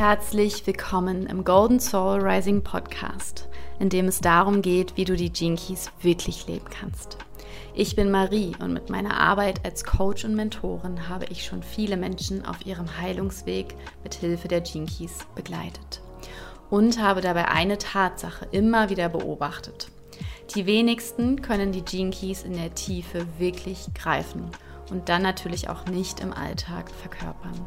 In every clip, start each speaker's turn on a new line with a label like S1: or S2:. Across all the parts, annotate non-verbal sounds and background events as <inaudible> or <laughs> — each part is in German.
S1: Herzlich willkommen im Golden Soul Rising Podcast, in dem es darum geht, wie du die Keys wirklich leben kannst. Ich bin Marie und mit meiner Arbeit als Coach und Mentorin habe ich schon viele Menschen auf ihrem Heilungsweg mit Hilfe der Keys begleitet und habe dabei eine Tatsache immer wieder beobachtet. Die wenigsten können die Keys in der Tiefe wirklich greifen und dann natürlich auch nicht im Alltag verkörpern.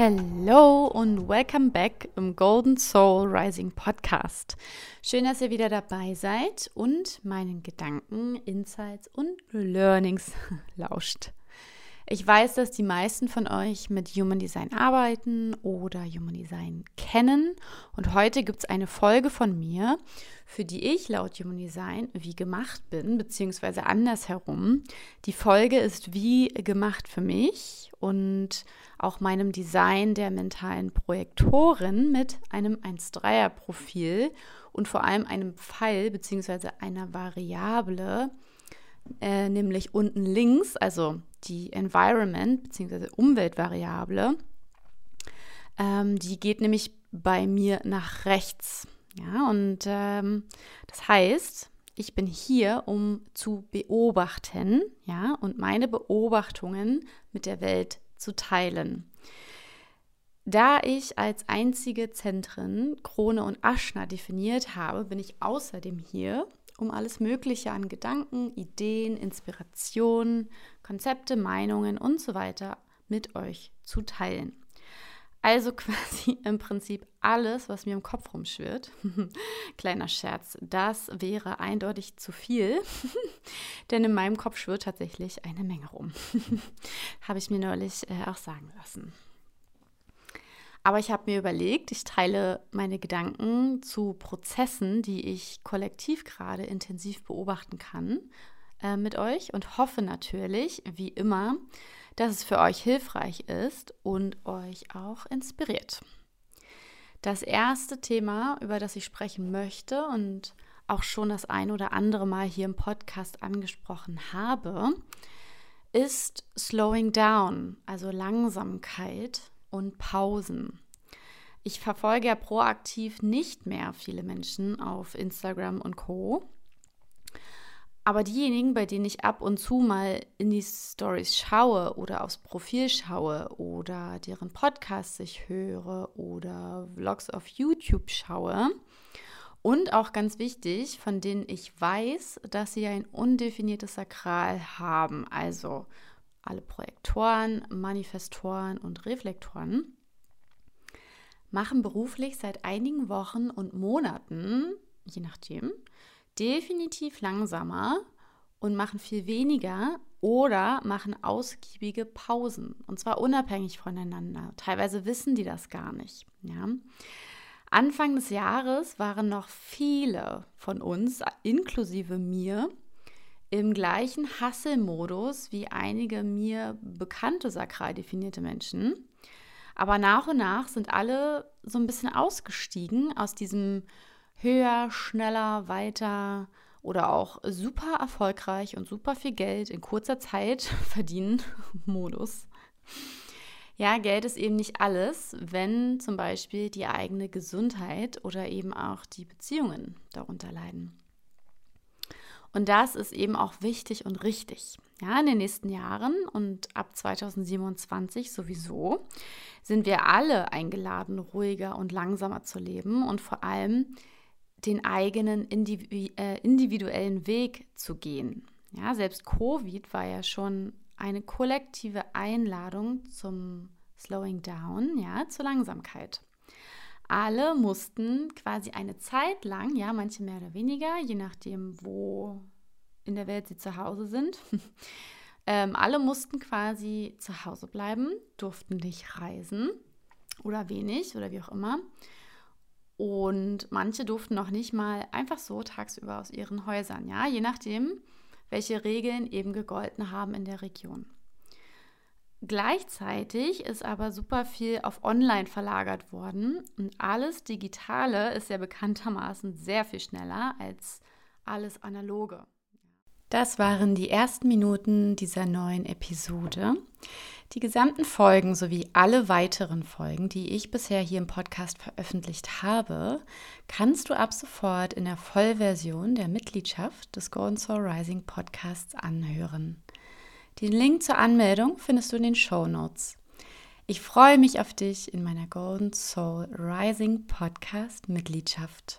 S1: Hello und welcome back im Golden Soul Rising Podcast. Schön, dass ihr wieder dabei seid und meinen Gedanken, Insights und Learnings <laughs> lauscht. Ich weiß, dass die meisten von euch mit Human Design arbeiten oder Human Design kennen. Und heute gibt es eine Folge von mir, für die ich laut Human Design wie gemacht bin, beziehungsweise andersherum. Die Folge ist wie gemacht für mich und auch meinem Design der mentalen Projektorin mit einem 1-3er Profil und vor allem einem Pfeil bzw. einer Variable, äh, nämlich unten links, also die Environment bzw. Umweltvariable. Ähm, die geht nämlich bei mir nach rechts. Ja, und ähm, das heißt, ich bin hier, um zu beobachten, ja, und meine Beobachtungen mit der Welt zu teilen. Da ich als einzige Zentren Krone und Aschna definiert habe, bin ich außerdem hier, um alles Mögliche an Gedanken, Ideen, Inspirationen, Konzepte, Meinungen und so weiter mit euch zu teilen. Also <laughs> quasi im Prinzip alles, was mir im Kopf rumschwirrt. <laughs> Kleiner Scherz, das wäre eindeutig zu viel, <laughs> denn in meinem Kopf schwirrt tatsächlich eine Menge rum. habe ich mir neulich äh, auch sagen lassen. Aber ich habe mir überlegt, ich teile meine Gedanken zu Prozessen, die ich kollektiv gerade intensiv beobachten kann, äh, mit euch und hoffe natürlich, wie immer, dass es für euch hilfreich ist und euch auch inspiriert. Das erste Thema, über das ich sprechen möchte und auch schon das ein oder andere Mal hier im Podcast angesprochen habe, ist Slowing Down, also Langsamkeit und Pausen. Ich verfolge ja proaktiv nicht mehr viele Menschen auf Instagram und Co. Aber diejenigen, bei denen ich ab und zu mal in die Stories schaue oder aufs Profil schaue oder deren Podcasts ich höre oder Vlogs auf YouTube schaue und auch ganz wichtig, von denen ich weiß, dass sie ein undefiniertes Sakral haben, also alle Projektoren, Manifestoren und Reflektoren, machen beruflich seit einigen Wochen und Monaten, je nachdem, definitiv langsamer und machen viel weniger oder machen ausgiebige Pausen. Und zwar unabhängig voneinander. Teilweise wissen die das gar nicht. Ja. Anfang des Jahres waren noch viele von uns, inklusive mir, im gleichen Hasselmodus wie einige mir bekannte sakral definierte Menschen. Aber nach und nach sind alle so ein bisschen ausgestiegen aus diesem höher, schneller, weiter oder auch super erfolgreich und super viel Geld in kurzer Zeit <laughs> verdienen Modus. Ja, Geld ist eben nicht alles, wenn zum Beispiel die eigene Gesundheit oder eben auch die Beziehungen darunter leiden. Und das ist eben auch wichtig und richtig. Ja, in den nächsten Jahren und ab 2027 sowieso sind wir alle eingeladen, ruhiger und langsamer zu leben und vor allem den eigenen äh, individuellen Weg zu gehen. Ja, selbst Covid war ja schon eine kollektive Einladung zum Slowing Down, ja, zur Langsamkeit. Alle mussten quasi eine Zeit lang, ja, manche mehr oder weniger, je nachdem, wo in der Welt sie zu Hause sind, <laughs> ähm, alle mussten quasi zu Hause bleiben, durften nicht reisen oder wenig oder wie auch immer. Und manche durften noch nicht mal einfach so tagsüber aus ihren Häusern, ja, je nachdem, welche Regeln eben gegolten haben in der Region. Gleichzeitig ist aber super viel auf Online verlagert worden und alles Digitale ist ja bekanntermaßen sehr viel schneller als alles Analoge. Das waren die ersten Minuten dieser neuen Episode. Die gesamten Folgen sowie alle weiteren Folgen, die ich bisher hier im Podcast veröffentlicht habe, kannst du ab sofort in der Vollversion der Mitgliedschaft des Golden Soul Rising Podcasts anhören. Den Link zur Anmeldung findest du in den Show Notes. Ich freue mich auf dich in meiner Golden Soul Rising Podcast Mitgliedschaft.